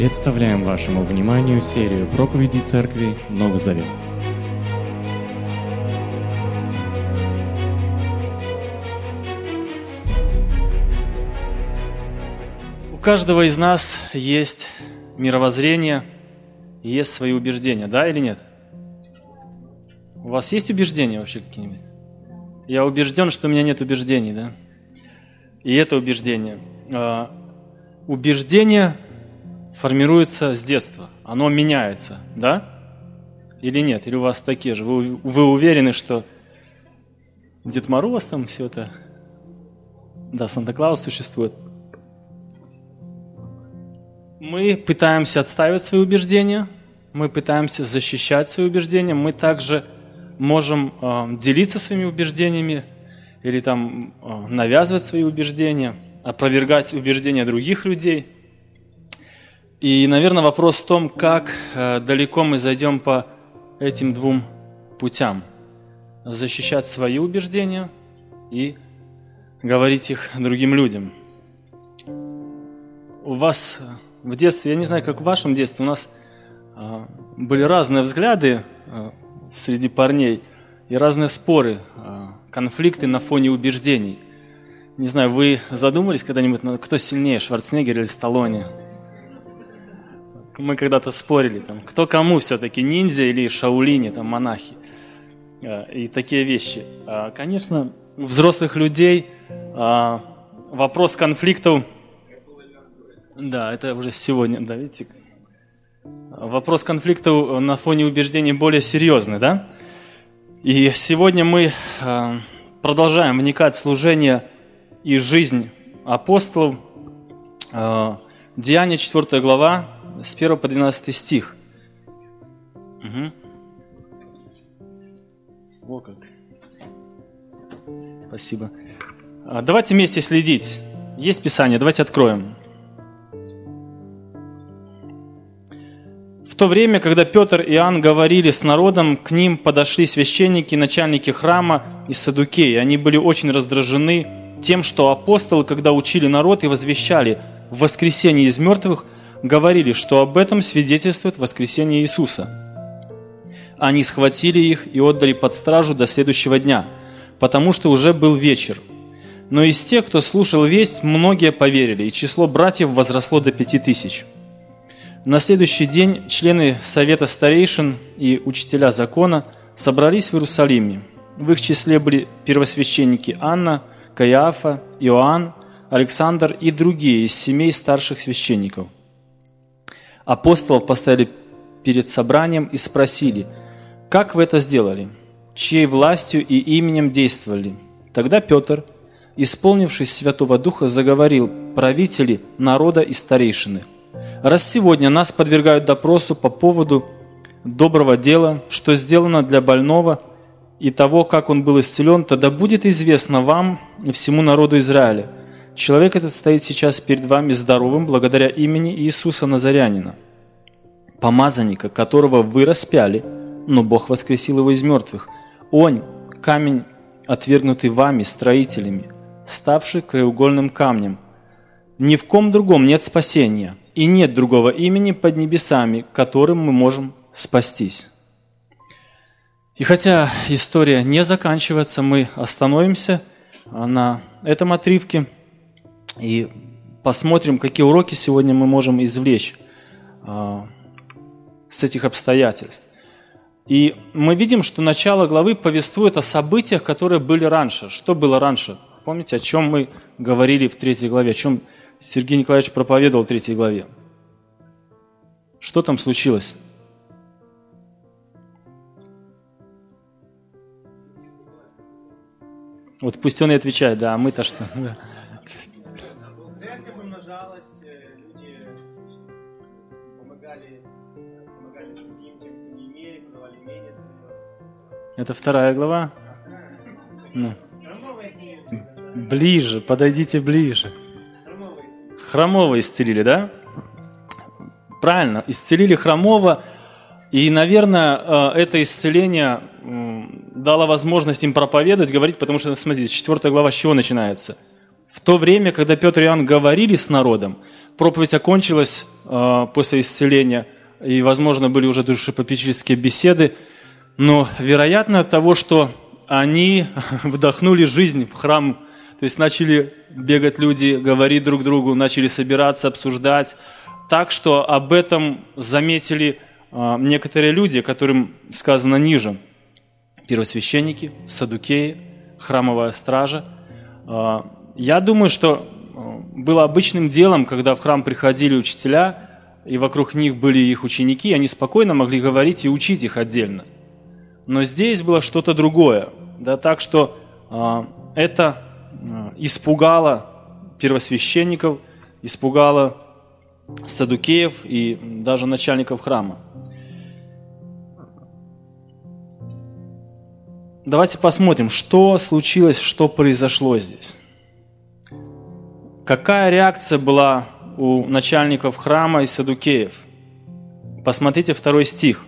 Представляем вашему вниманию серию проповедей Церкви Новый Завет. У каждого из нас есть мировоззрение, есть свои убеждения, да или нет? У вас есть убеждения вообще какие-нибудь? Я убежден, что у меня нет убеждений, да? И это убеждение. А, убеждение формируется с детства, оно меняется, да? Или нет? Или у вас такие же? Вы, вы уверены, что Дед Мороз там все это, да, Санта-Клаус существует? Мы пытаемся отстаивать свои убеждения, мы пытаемся защищать свои убеждения, мы также можем э, делиться своими убеждениями или там э, навязывать свои убеждения, опровергать убеждения других людей. И, наверное, вопрос в том, как э, далеко мы зайдем по этим двум путям. Защищать свои убеждения и говорить их другим людям. У вас в детстве, я не знаю, как в вашем детстве, у нас э, были разные взгляды э, среди парней и разные споры, э, конфликты на фоне убеждений. Не знаю, вы задумались когда-нибудь, кто сильнее, Шварценеггер или Сталлоне? Мы когда-то спорили, там, кто кому все-таки, ниндзя или шаулини, там, монахи. И такие вещи. Конечно, у взрослых людей вопрос конфликтов да, это уже сегодня, да, видите. Вопрос конфликта на фоне убеждений более серьезный, да? И сегодня мы э, продолжаем вникать в служение и жизнь апостолов. Э, Деяние 4 глава, с 1 по 12 стих. Угу. О, как. Спасибо. А, давайте вместе следить. Есть Писание, давайте откроем. то время, когда Петр и Иоанн говорили с народом, к ним подошли священники, начальники храма из Садукеи. Они были очень раздражены тем, что апостолы, когда учили народ и возвещали в воскресенье из мертвых, говорили, что об этом свидетельствует воскресение Иисуса. Они схватили их и отдали под стражу до следующего дня, потому что уже был вечер. Но из тех, кто слушал весть, многие поверили, и число братьев возросло до пяти тысяч – на следующий день члены Совета старейшин и учителя закона собрались в Иерусалиме. В их числе были первосвященники Анна, Каиафа, Иоанн, Александр и другие из семей старших священников. Апостолов поставили перед собранием и спросили, «Как вы это сделали? Чьей властью и именем действовали?» Тогда Петр, исполнившись Святого Духа, заговорил правители народа и старейшины – Раз сегодня нас подвергают допросу по поводу доброго дела, что сделано для больного, и того, как он был исцелен, тогда будет известно вам и всему народу Израиля. Человек этот стоит сейчас перед вами здоровым благодаря имени Иисуса Назарянина, помазанника, которого вы распяли, но Бог воскресил его из мертвых. Он, камень, отвергнутый вами, строителями, ставший краеугольным камнем. Ни в ком другом нет спасения, и нет другого имени под небесами, которым мы можем спастись. И хотя история не заканчивается, мы остановимся на этом отрывке и посмотрим, какие уроки сегодня мы можем извлечь а, с этих обстоятельств. И мы видим, что начало главы повествует о событиях, которые были раньше. Что было раньше? Помните, о чем мы говорили в третьей главе, о чем Сергей Николаевич проповедовал в третьей главе. Что там случилось? Вот пусть он и отвечает, да, а мы-то что? Это вторая глава? Ну. Ближе, подойдите ближе. Хромого исцелили, да? Правильно, исцелили хромого. И, наверное, э, это исцеление дало возможность им проповедовать, говорить, потому что, смотрите, 4 глава с чего начинается? В то время, когда Петр и Иоанн говорили с народом, проповедь окончилась э, после исцеления, и, возможно, были уже душепопечительские беседы, но вероятно от того, что они вдохнули жизнь в храм, то есть начали бегать люди, говорить друг другу, начали собираться, обсуждать, так что об этом заметили э, некоторые люди, которым сказано ниже. Первосвященники, садукеи, храмовая стража. Э, я думаю, что было обычным делом, когда в храм приходили учителя, и вокруг них были их ученики, они спокойно могли говорить и учить их отдельно. Но здесь было что-то другое. Да, так что э, это э, испугало первосвященников, испугало садукеев и даже начальников храма. Давайте посмотрим, что случилось, что произошло здесь. Какая реакция была у начальников храма и садукеев? Посмотрите второй стих.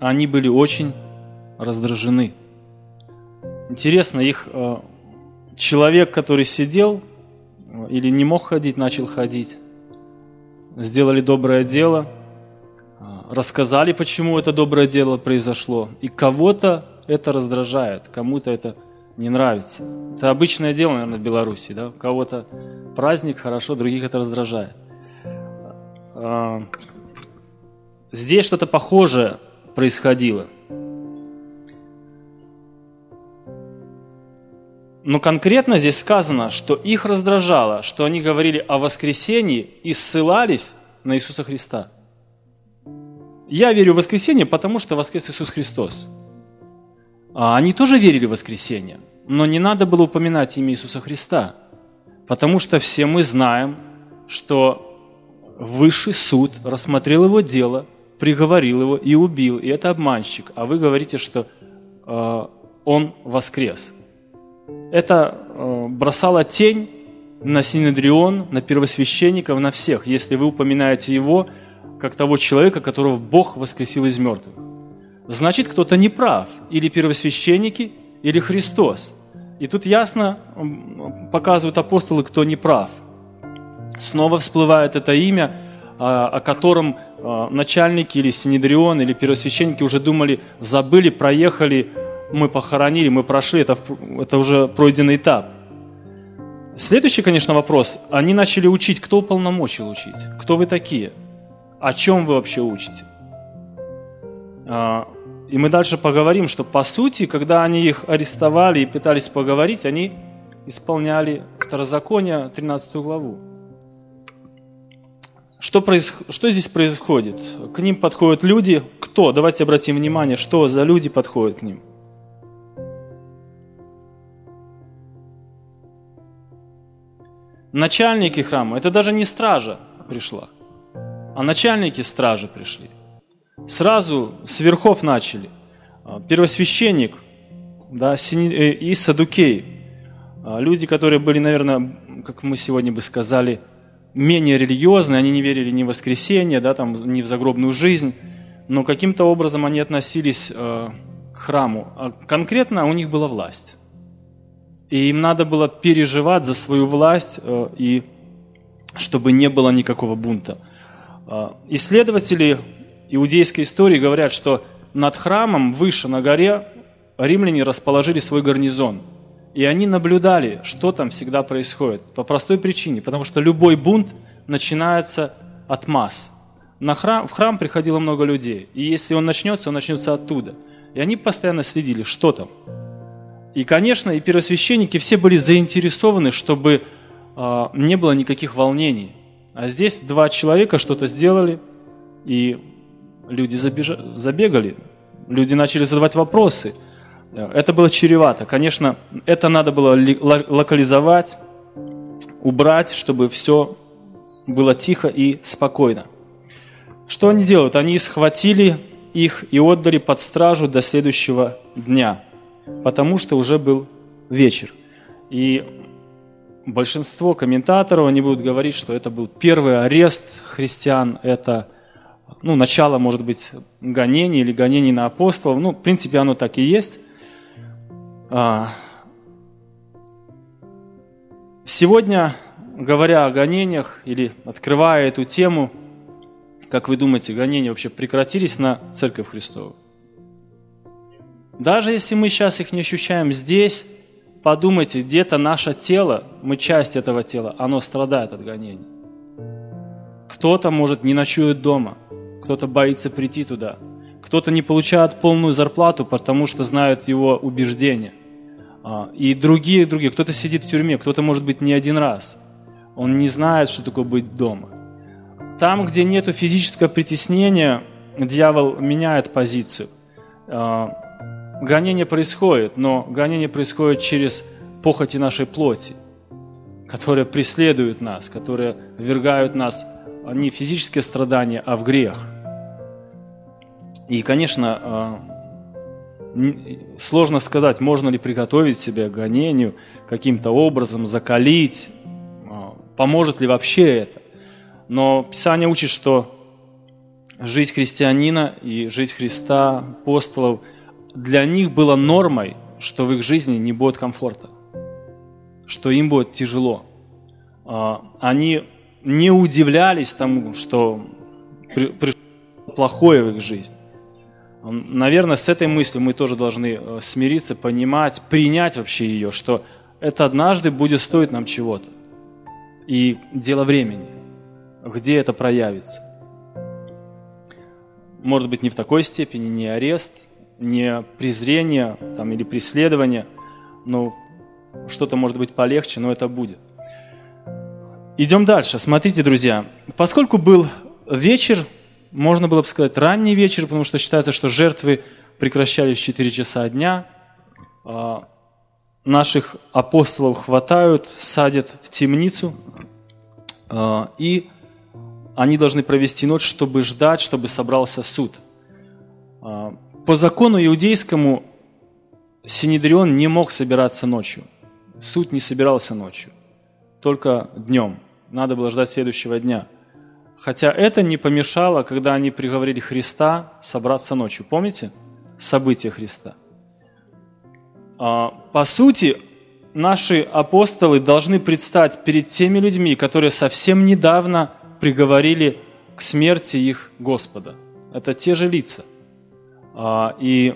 Они были очень раздражены. Интересно, их э, человек, который сидел э, или не мог ходить, начал ходить. Сделали доброе дело – рассказали, почему это доброе дело произошло. И кого-то это раздражает, кому-то это не нравится. Это обычное дело, наверное, в Беларуси. Да? У кого-то праздник хорошо, других это раздражает. Здесь что-то похожее происходило. Но конкретно здесь сказано, что их раздражало, что они говорили о воскресении и ссылались на Иисуса Христа – я верю в воскресенье, потому что воскрес Иисус Христос. А они тоже верили в воскресенье, но не надо было упоминать имя Иисуса Христа, потому что все мы знаем, что высший суд рассмотрел его дело, приговорил его и убил, и это обманщик, а вы говорите, что э, он воскрес. Это э, бросало тень на Синедрион, на первосвященников, на всех. Если вы упоминаете его, как того человека, которого Бог воскресил из мертвых. Значит, кто-то не прав. Или первосвященники, или Христос. И тут ясно показывают апостолы, кто не прав. Снова всплывает это имя, а, о котором начальники или синедрион, или первосвященники уже думали, забыли, проехали, мы похоронили, мы прошли, это, это уже пройденный этап. Следующий, конечно, вопрос. Они начали учить, кто уполномочил учить? Кто вы такие? о чем вы вообще учите. А, и мы дальше поговорим, что по сути, когда они их арестовали и пытались поговорить, они исполняли Второзаконие, 13 главу. Что, проис... что здесь происходит? К ним подходят люди. Кто? Давайте обратим внимание, что за люди подходят к ним. Начальники храма. Это даже не стража пришла а начальники стражи пришли. Сразу с верхов начали. А, первосвященник да, э, и садукей. А, люди, которые были, наверное, как мы сегодня бы сказали, менее религиозные, они не верили ни в воскресенье, да, там, ни в загробную жизнь, но каким-то образом они относились э, к храму. А конкретно у них была власть. И им надо было переживать за свою власть, э, и чтобы не было никакого бунта. А, исследователи иудейской истории говорят, что над храмом выше на горе римляне расположили свой гарнизон. И они наблюдали, что там всегда происходит. По простой причине, потому что любой бунт начинается от масс. На храм, в храм приходило много людей. И если он начнется, он начнется оттуда. И они постоянно следили, что там. И, конечно, и первосвященники все были заинтересованы, чтобы э, не было никаких волнений. А здесь два человека что-то сделали, и люди забеж... забегали, люди начали задавать вопросы. Это было чревато. Конечно, это надо было локализовать, убрать, чтобы все было тихо и спокойно. Что они делают? Они схватили их и отдали под стражу до следующего дня, потому что уже был вечер. И большинство комментаторов, они будут говорить, что это был первый арест христиан, это ну, начало, может быть, гонений или гонений на апостолов. Ну, в принципе, оно так и есть. А, Сегодня, говоря о гонениях или открывая эту тему, как вы думаете, гонения вообще прекратились на Церковь Христову? Даже если мы сейчас их не ощущаем здесь, подумайте, где-то наше тело, мы часть этого тела, оно страдает от гонений. Кто-то, может, не ночует дома, кто-то боится прийти туда, кто-то не получает полную зарплату, потому что знают его убеждения. А, и другие, другие. Кто-то сидит в тюрьме, кто-то, может быть, не один раз. Он не знает, что такое быть дома. Там, где нет физического притеснения, дьявол меняет позицию. А, гонение происходит, но гонение происходит через похоти нашей плоти, которые преследуют нас, которые ввергают нас не в физические страдания, а в грех. И, конечно, а, сложно сказать, можно ли приготовить себя к гонению, каким-то образом закалить, а, поможет ли вообще это. Но Писание учит, что жизнь христианина и жизнь Христа, апостолов, для них было нормой, что в их жизни не будет комфорта, что им будет тяжело. А, они не удивлялись тому, что пришло плохое в их жизнь. Наверное, с этой мыслью мы тоже должны э, смириться, понимать, принять вообще ее, что это однажды будет стоить нам чего-то. И дело времени, где это проявится. Может быть, не в такой степени, не арест, не презрение там, или преследование, но что-то может быть полегче, но это будет. Идем дальше. Смотрите, друзья, поскольку был вечер, можно было бы сказать ранний вечер, потому что считается, что жертвы прекращались в 4 часа дня. А, наших апостолов хватают, садят в темницу, а, и они должны провести ночь, чтобы ждать, чтобы собрался суд. А, по закону иудейскому Синедрион не мог собираться ночью. Суд не собирался ночью, только днем. Надо было ждать следующего дня – Хотя это не помешало, когда они приговорили Христа собраться ночью. Помните события Христа? А, по сути, наши апостолы должны предстать перед теми людьми, которые совсем недавно приговорили к смерти их Господа. Это те же лица. А, и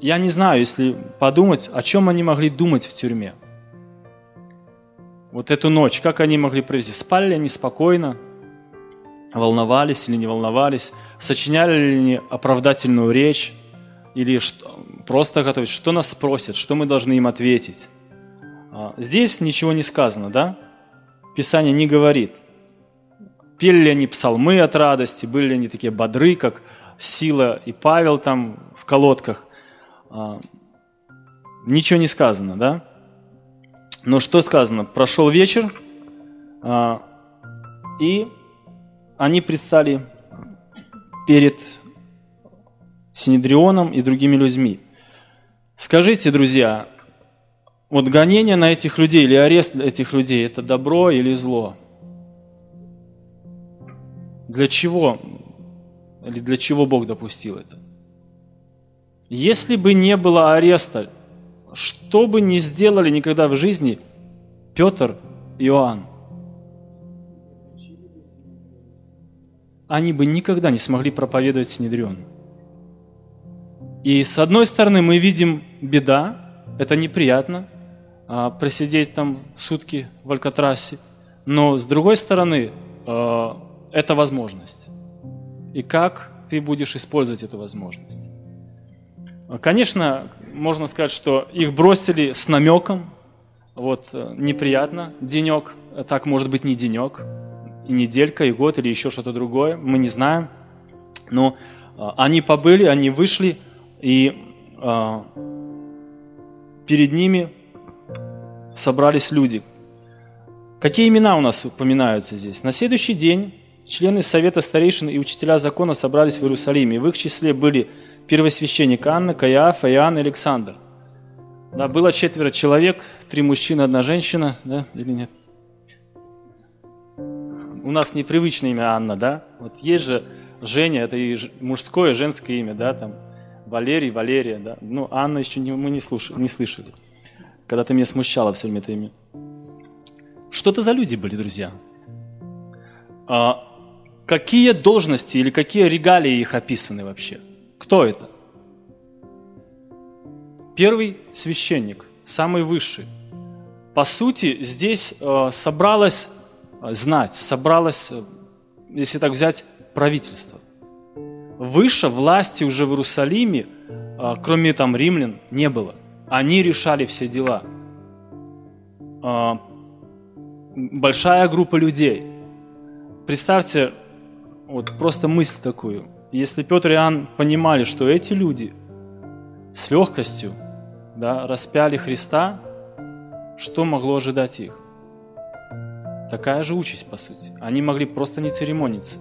я не знаю, если подумать, о чем они могли думать в тюрьме. Вот эту ночь, как они могли провести? Спали ли они спокойно? Волновались или не волновались, сочиняли ли они оправдательную речь, или что, просто готовить, что нас спросят, что мы должны им ответить. А, здесь ничего не сказано, да? Писание не говорит. Пели ли они псалмы от радости, были ли они такие бодры, как Сила и Павел там в колодках. А, ничего не сказано, да? Но что сказано? Прошел вечер, а, и они предстали перед Синедрионом и другими людьми. Скажите, друзья, вот гонение на этих людей или арест этих людей – это добро или зло? Для чего? Или для чего Бог допустил это? Если бы не было ареста, что бы ни сделали никогда в жизни Петр и Иоанн – они бы никогда не смогли проповедовать Синедрион. И с одной стороны мы видим беда, это неприятно, а, просидеть там сутки в Алькатрасе, но с другой стороны а, это возможность. И как ты будешь использовать эту возможность? Конечно, можно сказать, что их бросили с намеком, вот неприятно, денек, так может быть не денек, и неделька, и год, или еще что-то другое, мы не знаем. Но а, они побыли, они вышли, и а, перед ними собрались люди. Какие имена у нас упоминаются здесь? На следующий день члены Совета старейшин и учителя закона собрались в Иерусалиме. В их числе были первосвященник Анна, Каиафа, Иоанн и Александр. Да, было четверо человек, три мужчины, одна женщина, да, или нет? У нас непривычное имя Анна, да? Вот есть же Женя, это и мужское, и женское имя, да, там. Валерий, Валерия, да. Ну, Анна еще не, мы не, слушали, не слышали. Когда ты меня смущала все время это имя. Что это за люди были, друзья? А, какие должности или какие регалии их описаны вообще? Кто это? Первый священник, самый высший. По сути, здесь э, собралось знать, собралось, э, если так взять, правительство. Выше власти уже в Иерусалиме, э, кроме там римлян, не было. Они решали все дела. Э, большая группа людей. Представьте, вот просто мысль такую. Если Петр и Иоанн понимали, что эти люди с легкостью да, распяли Христа, что могло ожидать их? Такая же участь, по сути. Они могли просто не церемониться.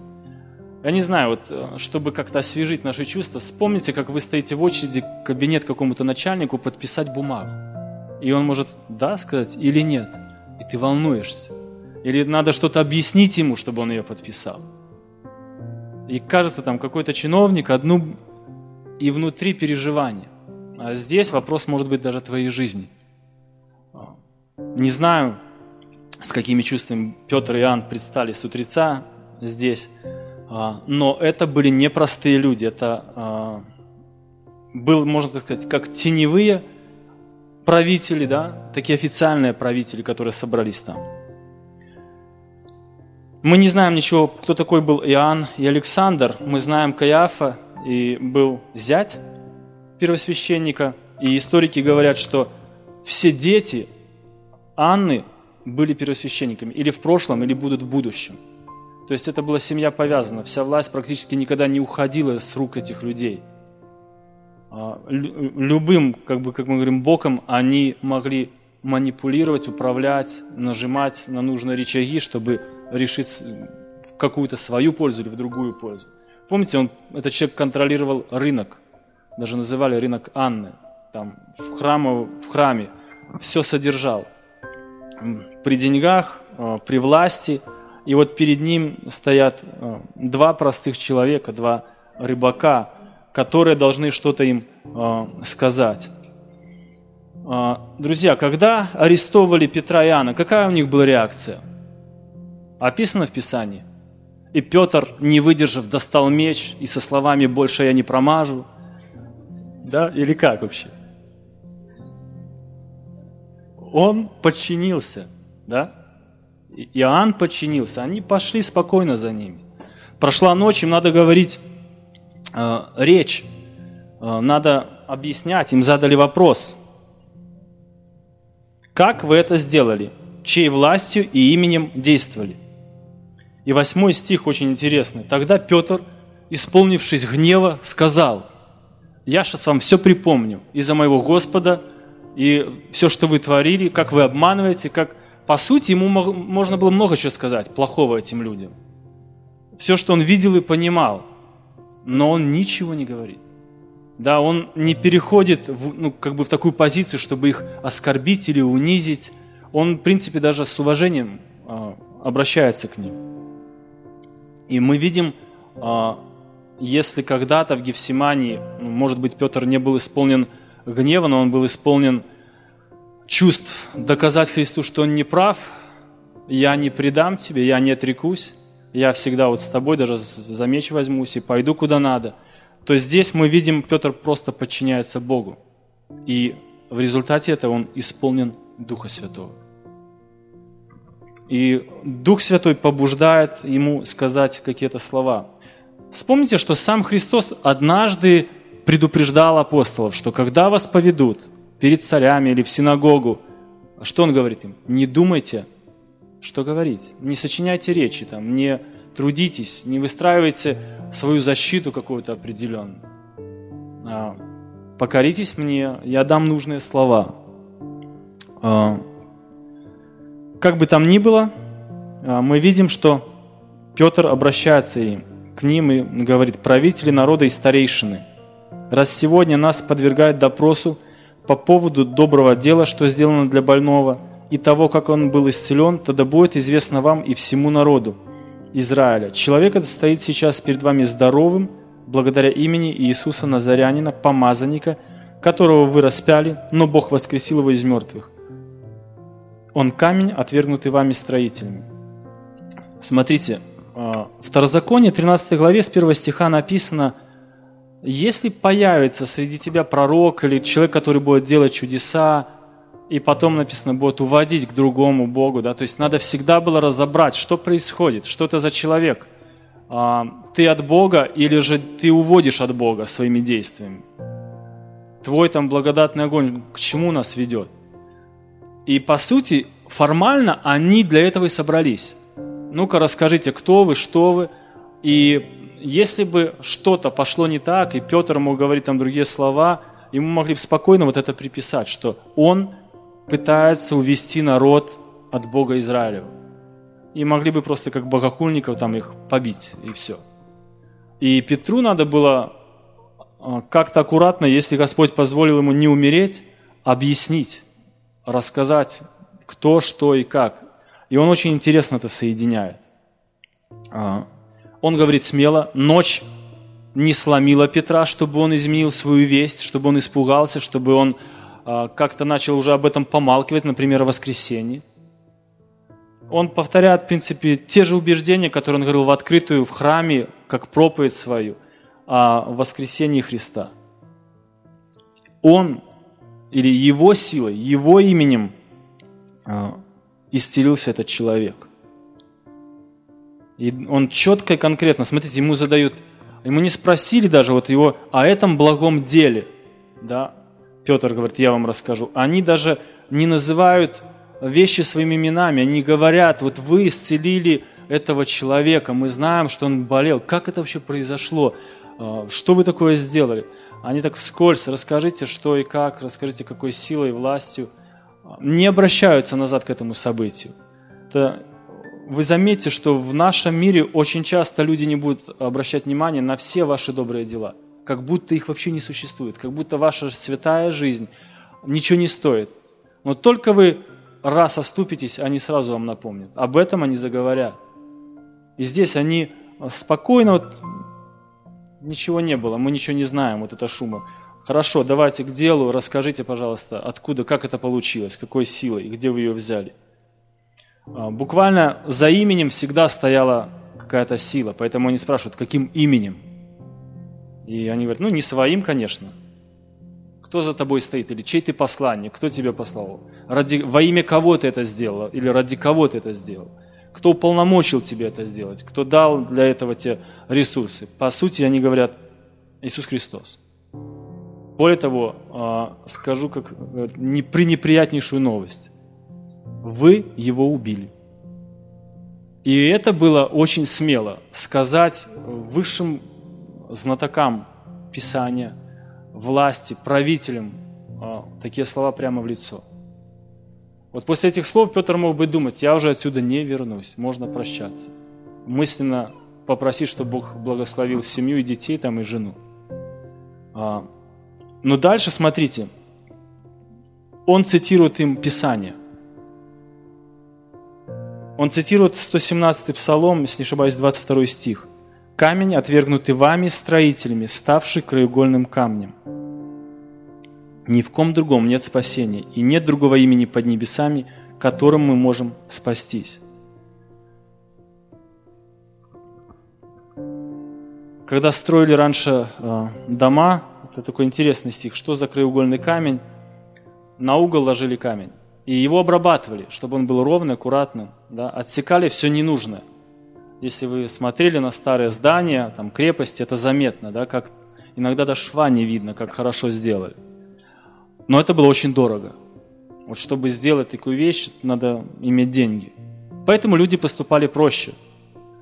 Я не знаю, вот, э, чтобы как-то освежить наши чувства, вспомните, как вы стоите в очереди в кабинет какому-то начальнику подписать бумагу. И он может «да» сказать или «нет». И ты волнуешься. Или надо что-то объяснить ему, чтобы он ее подписал. И кажется, там какой-то чиновник, одну и внутри переживания. А здесь вопрос может быть даже твоей жизни. Не знаю, с какими чувствами Петр и Иоанн предстали с утреца здесь, а, но это были непростые люди. Это а, был, можно так сказать, как теневые правители, да, такие официальные правители, которые собрались там. Мы не знаем ничего, кто такой был Иоанн и Александр. Мы знаем Каяфа и был зять первосвященника. И историки говорят, что все дети Анны были первосвященниками или в прошлом, или будут в будущем. То есть это была семья повязана. Вся власть практически никогда не уходила с рук этих людей. А, любым, как, бы, как мы говорим, боком они могли манипулировать, управлять, нажимать на нужные рычаги, чтобы решить какую-то свою пользу или в другую пользу. Помните, он, этот человек контролировал рынок даже называли рынок Анны, там в, храму, в храме, все содержал. При деньгах, э, при власти. И вот перед ним стоят э, два простых человека, два рыбака, которые должны что-то им э, сказать. Друзья, когда арестовывали Петра и Иоанна, какая у них была реакция? Описано в Писании. И Петр, не выдержав, достал меч и со словами «больше я не промажу», да, или как вообще? Он подчинился, да? Иоанн подчинился, они пошли спокойно за ними. Прошла ночь, им надо говорить э, речь, э, надо объяснять, им задали вопрос. Как вы это сделали? Чьей властью и именем действовали? И восьмой стих очень интересный. Тогда Петр, исполнившись гнева, сказал – я сейчас вам все припомню из-за моего Господа, и все, что вы творили, как вы обманываете, как... По сути, ему можно было много чего сказать плохого этим людям. Все, что он видел и понимал, но он ничего не говорит. Да, он не переходит в, ну, как бы в такую позицию, чтобы их оскорбить или унизить. Он, в принципе, даже с уважением э, обращается к ним. И мы видим э, если когда-то в Гефсимании, может быть, Петр не был исполнен гнева, но он был исполнен чувств доказать Христу, что он не прав, я не предам тебе, я не отрекусь, я всегда вот с тобой даже за меч возьмусь и пойду куда надо. То здесь мы видим, Петр просто подчиняется Богу. И в результате этого он исполнен Духа Святого. И Дух Святой побуждает ему сказать какие-то слова. Вспомните, что сам Христос однажды предупреждал апостолов, что когда вас поведут перед царями или в синагогу, что Он говорит им? Не думайте, что говорить. Не сочиняйте речи, там, не трудитесь, не выстраивайте свою защиту какую-то определенную. А, покоритесь мне, я дам нужные слова. А, как бы там ни было, а, мы видим, что Петр обращается им – к ним и говорит, правители народа и старейшины, раз сегодня нас подвергают допросу по поводу доброго дела, что сделано для больного, и того, как он был исцелен, тогда будет известно вам и всему народу Израиля. Человек этот стоит сейчас перед вами здоровым, благодаря имени Иисуса Назарянина, помазанника, которого вы распяли, но Бог воскресил его из мертвых. Он камень, отвергнутый вами строителями. Смотрите, а, в Второзаконие, 13 главе, с 1 стиха написано, если появится среди тебя пророк или человек, который будет делать чудеса, и потом написано, будет уводить к другому Богу, да, то есть надо всегда было разобрать, что происходит, что это за человек. А, ты от Бога или же ты уводишь от Бога своими действиями. Твой там благодатный огонь к чему нас ведет? И по сути, формально они для этого и собрались. Ну-ка расскажите, кто вы, что вы. И если бы что-то пошло не так, и Петр мог говорить там другие слова, ему могли бы спокойно вот это приписать, что он пытается увести народ от Бога Израилева. И могли бы просто как богохульников там их побить, и все. И Петру надо было а, как-то аккуратно, если Господь позволил ему не умереть, объяснить, рассказать, кто, что и как. И он очень интересно это соединяет. Он говорит смело, ночь не сломила Петра, чтобы он изменил свою весть, чтобы он испугался, чтобы он а, как-то начал уже об этом помалкивать, например, о воскресенье. Он повторяет, в принципе, те же убеждения, которые он говорил в открытую в храме, как проповедь свою о воскресении Христа. Он или его силой, его именем а, исцелился этот человек. И он четко и конкретно, смотрите, ему задают, ему не спросили даже вот его о этом благом деле, да, Петр говорит, я вам расскажу. Они даже не называют вещи своими именами, они говорят, вот вы исцелили этого человека, мы знаем, что он болел. Как это вообще произошло? А, что вы такое сделали? Они так вскользь, расскажите, что и как, расскажите, какой силой, властью. Не обращаются назад к этому событию. Это вы заметите, что в нашем мире очень часто люди не будут обращать внимание на все ваши добрые дела – как будто их вообще не существует, как будто ваша святая жизнь ничего не стоит. Но только вы раз оступитесь, они сразу вам напомнят. Об этом они заговорят. И здесь они спокойно, вот, ничего не было, мы ничего не знаем, вот это шума. Хорошо, давайте к делу, расскажите, пожалуйста, откуда, как это получилось, какой силой, где вы ее взяли. А, буквально за именем всегда стояла какая-то сила, поэтому они спрашивают, каким именем. И они говорят, ну не своим, конечно. Кто за тобой стоит? Или чей ты посланник? Кто тебя послал? Ради, во имя кого ты это сделал? Или ради кого ты это сделал? Кто уполномочил тебя это сделать? Кто дал для этого тебе ресурсы? По сути, они говорят, Иисус Христос. Более того, а, скажу как э, пренеприятнейшую новость. Вы его убили. И это было очень смело сказать высшим знатокам Писания, власти, правителям а, такие слова прямо в лицо. Вот после этих слов Петр мог бы думать, я уже отсюда не вернусь, можно прощаться. Мысленно попросить, чтобы Бог благословил семью и детей там и жену. А, но дальше смотрите, он цитирует им Писание. Он цитирует 117 псалом, если не ошибаюсь, 22 стих. Камень, отвергнутый вами строителями, ставший краеугольным камнем. Ни в ком другом нет спасения, и нет другого имени под небесами, которым мы можем спастись. Когда строили раньше э, дома, это такой интересный стих, что за краеугольный камень? На угол ложили камень. И его обрабатывали, чтобы он был ровный, аккуратный. Да? Отсекали все ненужное – если вы смотрели на старые здания, там крепости, это заметно, да, как иногда даже шва не видно, как хорошо сделали. Но это было очень дорого. Вот чтобы сделать такую вещь, надо иметь деньги. Поэтому люди поступали проще.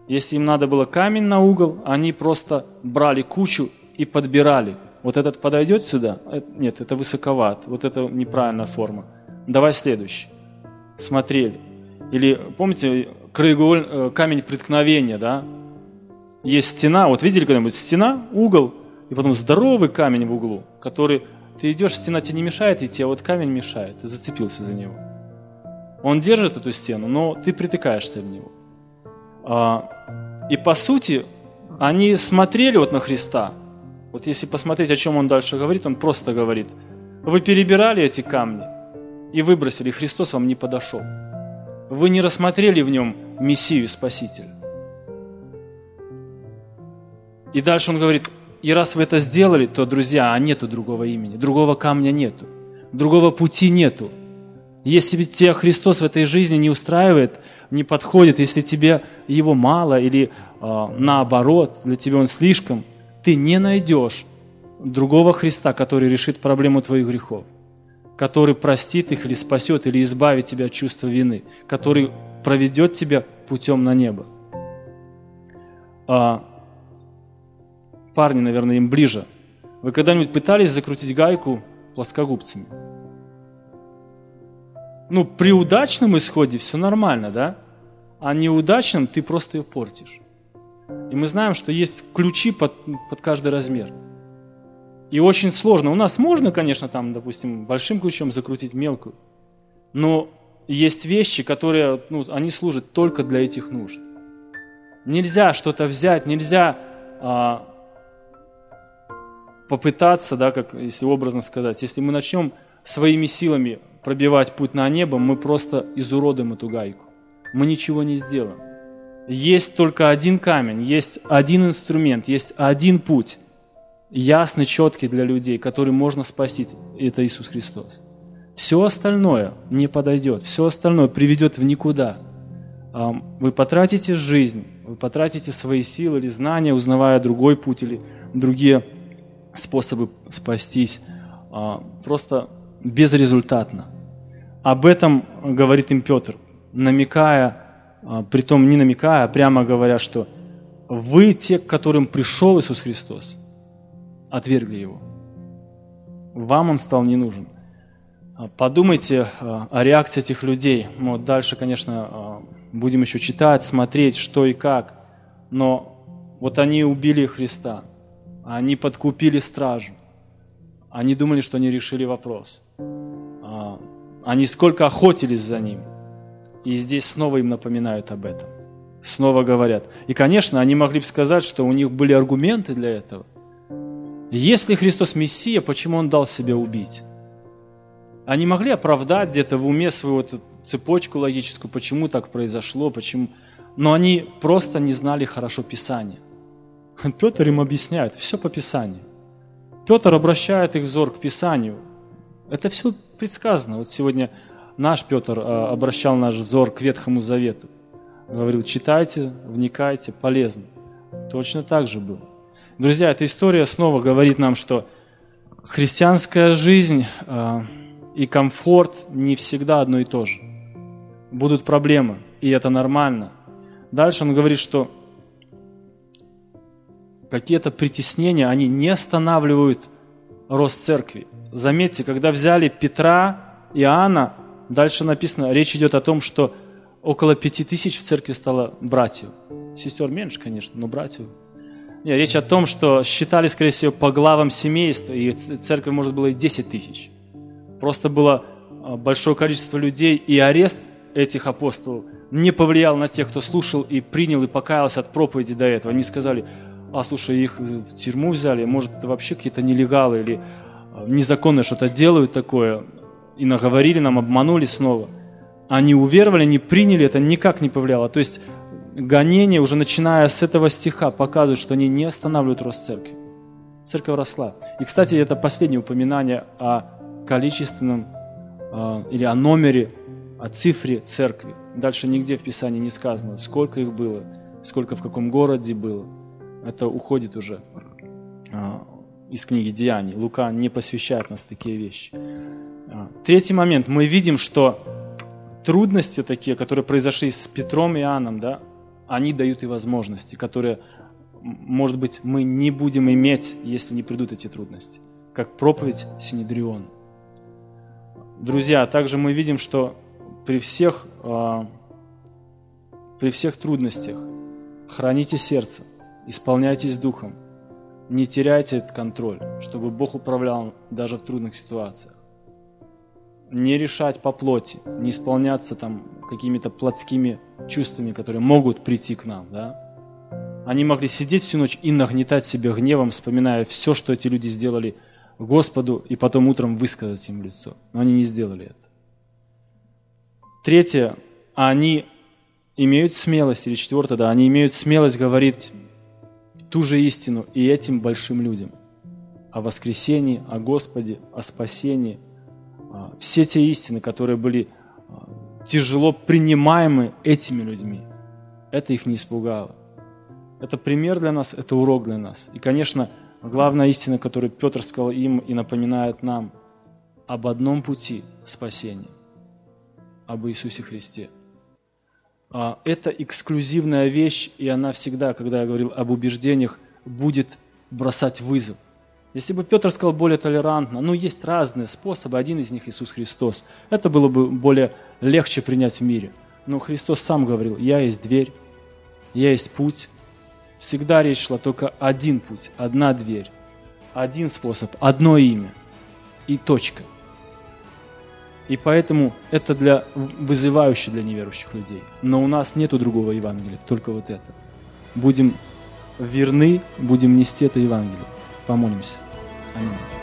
Если им надо было камень на угол, они просто брали кучу и подбирали. Вот этот подойдет сюда? Э, нет, это высоковат. Вот это неправильная форма. Давай следующий. Смотрели. Или помните, краеуголь, э, камень преткновения, да? Есть стена, вот видели когда-нибудь стена, угол, и потом здоровый камень в углу, который ты идешь, стена тебе не мешает идти, а вот камень мешает, ты зацепился за него. Он держит эту стену, но ты притыкаешься в него. А, и по сути, они смотрели вот на Христа. Вот если посмотреть, о чем он дальше говорит, он просто говорит, вы перебирали эти камни и выбросили, Христос вам не подошел. Вы не рассмотрели в нем Мессию Спасителя. И дальше он говорит, и раз вы это сделали, то, друзья, а нету другого имени, другого камня нету, другого пути нету. Если тебя Христос в этой жизни не устраивает, не подходит, если тебе его мало или э, наоборот, для тебя он слишком, ты не найдешь другого Христа, который решит проблему твоих грехов, который простит их или спасет, или избавит тебя от чувства вины, который проведет тебя путем на небо. А, парни, наверное, им ближе. Вы когда-нибудь пытались закрутить гайку плоскогубцами? Ну, при удачном исходе все нормально, да? А неудачном ты просто ее портишь. И мы знаем, что есть ключи под, под каждый размер. И очень сложно. У нас можно, конечно, там, допустим, большим ключом закрутить мелкую. Но есть вещи, которые, ну, они служат только для этих нужд. Нельзя что-то взять, нельзя а, попытаться, да, как если образно сказать, если мы начнем своими силами пробивать путь на небо, мы просто изуродуем эту гайку. Мы ничего не сделаем. Есть только один камень, есть один инструмент, есть один путь, ясный, четкий для людей, который можно спасти, это Иисус Христос. Все остальное не подойдет, все остальное приведет в никуда. Вы потратите жизнь, вы потратите свои силы или знания, узнавая другой путь или другие способы спастись, а, просто безрезультатно. Об этом говорит им Петр, намекая, а, притом не намекая, а прямо говоря, что вы, те, к которым пришел Иисус Христос, отвергли Его. Вам Он стал не нужен. А, подумайте о реакции этих людей. Мы вот дальше, конечно, будем еще читать, смотреть, что и как. Но вот они убили Христа – они подкупили стражу. Они думали, что они решили вопрос. А, они сколько охотились за ним. И здесь снова им напоминают об этом. Снова говорят. И, конечно, они могли бы сказать, что у них были аргументы для этого. Если Христос Мессия, почему Он дал себя убить? Они могли оправдать где-то в уме свою вот цепочку логическую, почему так произошло, почему... Но они просто не знали хорошо Писания. Петр им объясняет, все по Писанию. Петр обращает их взор к Писанию. Это все предсказано. Вот сегодня наш Петр а, обращал наш взор к Ветхому Завету. Говорил, читайте, вникайте, полезно. Точно так же было. Друзья, эта история снова говорит нам, что христианская жизнь э, и комфорт не всегда одно и то же. Будут проблемы, и это нормально. Дальше он говорит, что какие-то притеснения, они не останавливают рост церкви. Заметьте, когда взяли Петра, и Иоанна, дальше написано, речь идет о том, что около пяти тысяч в церкви стало братьев. Сестер меньше, конечно, но братьев. Нет, речь о том, что считали, скорее всего, по главам семейства, и церкви, может, было и 10 тысяч. Просто было а, большое количество людей, и арест этих апостолов не повлиял на тех, кто слушал и принял и покаялся от проповеди до этого. Они сказали, а слушай, их в тюрьму взяли, может это вообще какие-то нелегалы или а, незаконно что-то делают такое, и наговорили нам, обманули снова. Они уверовали, они приняли, это никак не повлияло. То есть гонение, уже начиная с этого стиха, показывают, что они не останавливают рост церкви. Церковь росла. И, кстати, это последнее упоминание о количественном э, или о номере, о цифре церкви. Дальше нигде в Писании не сказано, сколько их было, сколько в каком городе было. Это уходит уже а, из книги Деяний. Лука не посвящает нас такие вещи. А, третий момент. Мы видим, что трудности такие, которые произошли с Петром и Иоанном, да, они дают и возможности, которые, может быть, мы не будем иметь, если не придут эти трудности. Как проповедь Синедриона. Друзья, также мы видим, что при всех, а, при всех трудностях храните сердце, Исполняйтесь Духом. Не теряйте этот контроль, чтобы Бог управлял даже в трудных ситуациях. Не решать по плоти, не исполняться там какими-то плотскими чувствами, которые могут прийти к нам. Да? Они могли сидеть всю ночь и нагнетать себя гневом, вспоминая все, что эти люди сделали Господу, и потом утром высказать им лицо. Но они не сделали это. Третье, они имеют смелость, или четвертое, да, они имеют смелость говорить ту же истину и этим большим людям о воскресении, о Господе, о спасении. А, все те истины, которые были а, тяжело принимаемы этими людьми, это их не испугало. Это пример для нас, это урок для нас. И, конечно, главная истина, которую Петр сказал им и напоминает нам, об одном пути спасения, об Иисусе Христе. А, это эксклюзивная вещь, и она всегда, когда я говорил об убеждениях, будет бросать вызов. Если бы Петр сказал более толерантно, ну есть разные способы, один из них Иисус Христос, это было бы более легче принять в мире. Но Христос сам говорил, я есть дверь, я есть путь, всегда речь шла только один путь, одна дверь, один способ, одно имя и точка. И поэтому это для вызывающе для неверующих людей. Но у нас нету другого Евангелия, только вот это. Будем верны, будем нести это Евангелие. Помолимся. Аминь.